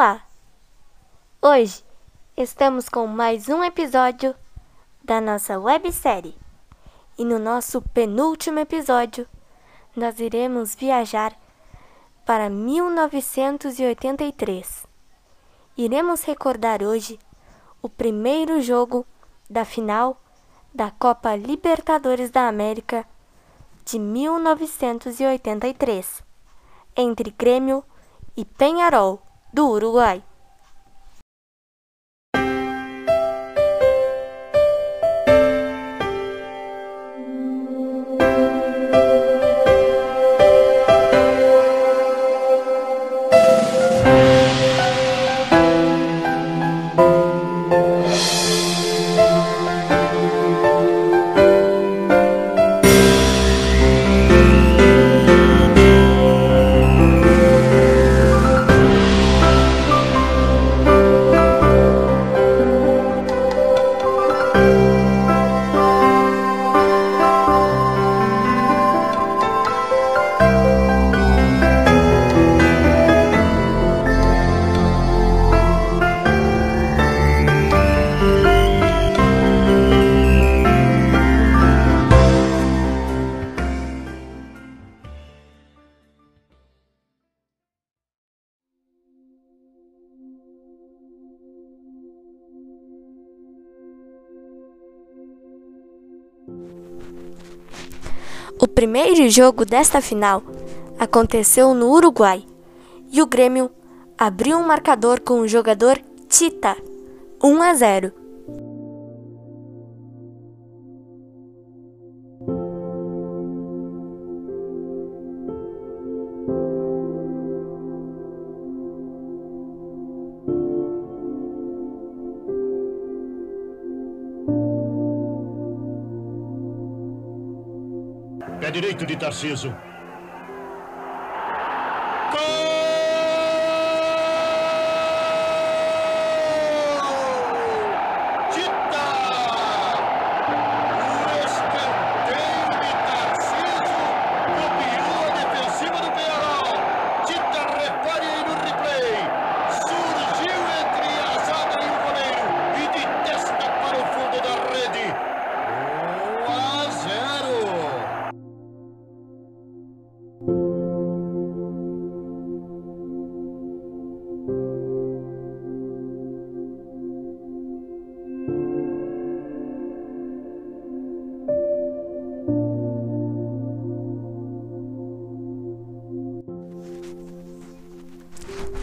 Olá! Hoje estamos com mais um episódio da nossa websérie. E no nosso penúltimo episódio, nós iremos viajar para 1983. Iremos recordar hoje o primeiro jogo da final da Copa Libertadores da América de 1983 entre Grêmio e Penharol do Uruguai. O primeiro jogo desta final aconteceu no Uruguai e o Grêmio abriu um marcador com o jogador Tita, 1 a 0. Pé direito de Tarciso.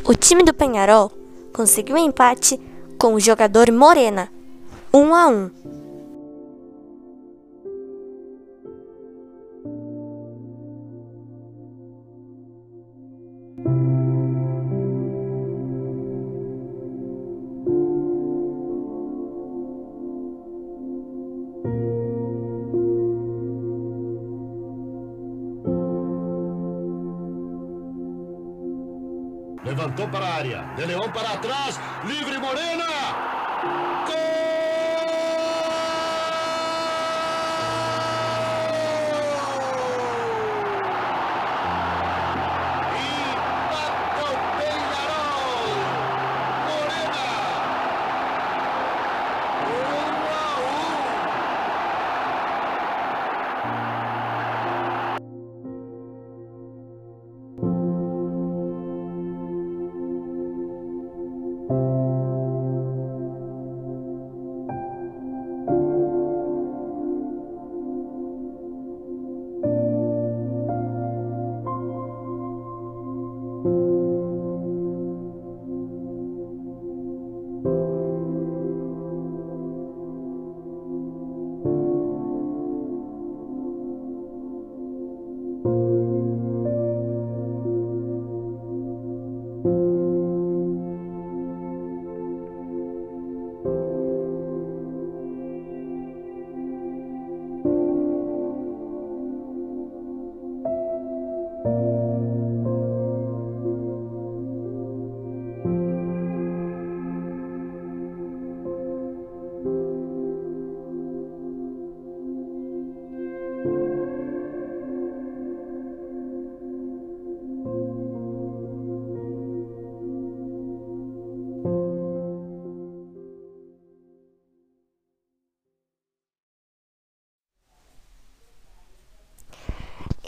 O time do Penharol conseguiu um empate com o jogador Morena, 1 a 1. Levantou para a área. De Leão para trás. Livre Morena. Gol!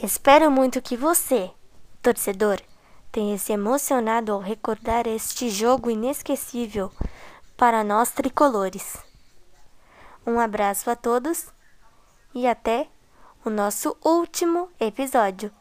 Espero muito que você, torcedor, tenha se emocionado ao recordar este jogo inesquecível para nós tricolores. Um abraço a todos e até o nosso último episódio.